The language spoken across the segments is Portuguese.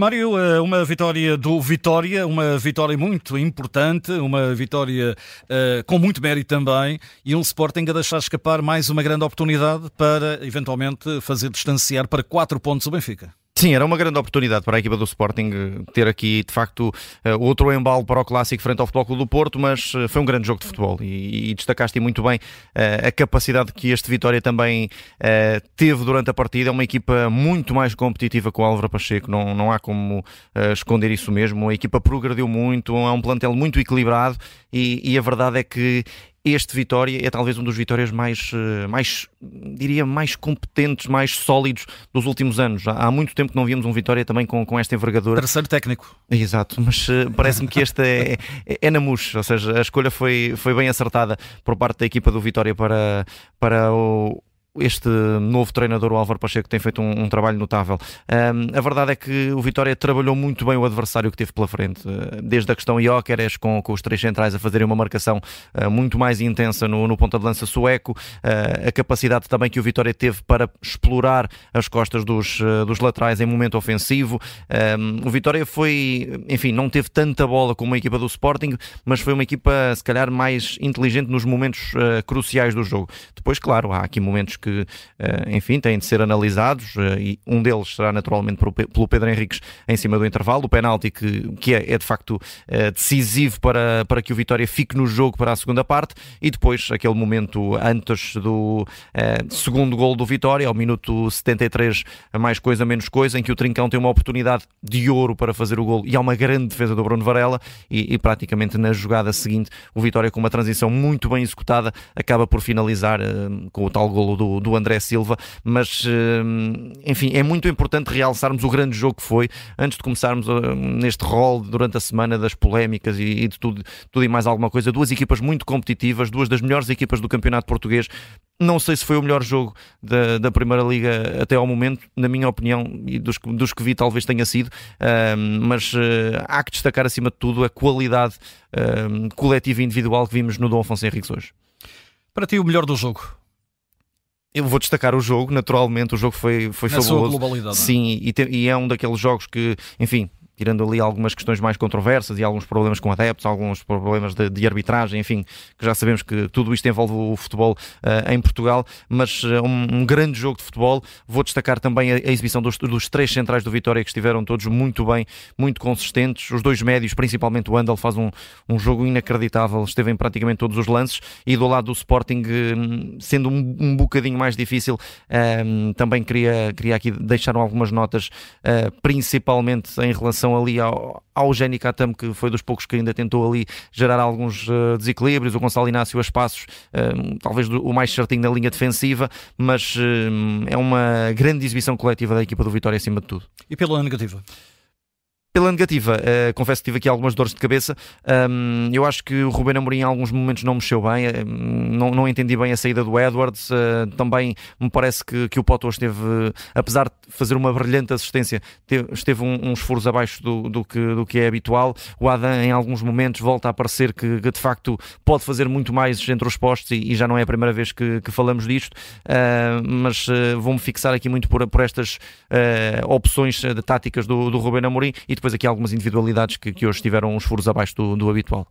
Mário, eh, uma vitória do Vitória, uma vitória muito importante, uma vitória uh, com muito mérito também, e um Sporting a deixar escapar mais uma grande oportunidade para eventualmente fazer distanciar para quatro pontos o Benfica. Sim, era uma grande oportunidade para a equipa do Sporting eh, ter aqui, de facto, eh, outro embalo para o clássico frente ao Futebol Clube do Porto, mas eh, foi um grande jogo de futebol e, e destacaste muito bem a capacidade que este Vitória também teve durante a partida. É uma equipa muito mais competitiva com o Álvaro Pacheco, não, não há como esconder isso mesmo. A equipa progrediu muito, é um plantel muito equilibrado e, e a verdade é que este Vitória é talvez um dos Vitórias mais, eh, mais, diria, mais competentes, mais sólidos dos últimos anos. Há muito tempo que não víamos um Vitória também com, com esta envergadura. Terceiro técnico. Exato, mas uh, parece-me que este é, é, é na mousse, ou seja, a escolha foi, foi bem acertada por parte da equipa do Vitória para, para o, este novo treinador, o Álvaro Pacheco, tem feito um, um trabalho notável. Um, a verdade é que o Vitória trabalhou muito bem o adversário que teve pela frente, uh, desde a questão Ióqueres, com, com os três centrais a fazerem uma marcação uh, muito mais intensa no, no ponta de lança sueco, uh, a capacidade também que o Vitória teve para explorar as costas dos, dos laterais em momento ofensivo. Um, o Vitória foi, enfim, não teve tanta bola como a equipa do Sporting, mas foi uma equipa, se calhar, mais inteligente nos momentos cruciais do jogo. Depois, claro, há aqui momentos que, eh, enfim, têm de ser analisados eh, e um deles será naturalmente pelo Pedro Henriques em cima do intervalo, o penalti que, que é, é de facto eh, decisivo para, para que o Vitória fique no jogo para a segunda parte e depois aquele momento antes do segundo gol do Vitória, ao minuto 73, mais coisa menos coisa, em que o Trincão tem uma oportunidade de ouro para fazer o gol e há uma grande defesa do Bruno Varela e, e praticamente na jogada seguinte o Vitória com uma transição muito bem executada acaba por finalizar com o tal golo do do, André Silva, mas eh, enfim, é muito importante realçarmos o grande jogo que foi, antes de começarmos eh, neste rol durante a semana das polémicas e, e de tudo, tudo e mais alguma coisa. Duas equipas muito competitivas, duas das melhores equipas do campeonato português. Não sei se foi o melhor jogo da, da Primeira Liga até ao momento, na minha opinião, e dos, dos que vi, talvez tenha sido, uh, mas uh, há que destacar acima de tudo a qualidade uh, coletiva e individual que vimos no Dom Afonso Henriques hoje. Para ti, o melhor do jogo? Eu vou destacar o jogo, naturalmente, o jogo foi, foi Na fabuloso. Sua globalidade, é? Sim, e, te, e, é um daqueles jogos que, enfim, tirando ali algumas questões mais controversas e alguns problemas com adeptos, alguns problemas de, de arbitragem, enfim, que já sabemos que tudo isto envolve o futebol uh, em Portugal, mas uh, um, um, grande jogo de futebol. Vou destacar também a, a exibição dos, dos, três centrais do Vitória que estiveram todos muito bem, muito consistentes. Os dois médios, principalmente o Andal, faz um, um jogo inacreditável, esteve em praticamente todos os lances e do lado do Sporting, uh, sendo um, um, bocadinho mais difícil, também queria, queria aqui deixar algumas notas, principalmente em relação ali ao, ao Jenny Katam, que foi dos poucos que ainda tentou ali gerar alguns uh, desequilíbrios, o Gonçalo Inácio a espaços, uh, talvez o mais certinho na linha defensiva, mas uh, é uma grande exibição coletiva da equipa do Vitória acima de tudo. E pela negativa? Pela negativa, uh, confesso que tive aqui algumas dores de cabeça. Um, eu acho que o Rubén Amorim em alguns momentos não mexeu bem, uh, não, não entendi bem a saída do Edwards. Uh, também me parece que, que o Potter esteve, apesar de fazer uma brilhante assistência, teve, esteve um, uns furos abaixo do, do, que, do que é habitual. O Adam, em alguns momentos, volta a parecer que, que de facto pode fazer muito mais entre os postos e, e já não é a primeira vez que, que falamos disto. mas vou-me fixar aqui muito por, por estas opções táticas do, do Rubén Amorim e depois aqui algumas individualidades que, que hoje tiveram uns furos abaixo do, do habitual.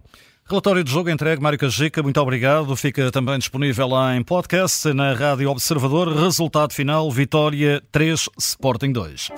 Relatório de jogo entregue, Mário Cajica, muito obrigado. Fica também disponível lá em podcast, na Rádio Observador. Resultado final, Vitória 3, Sporting 2.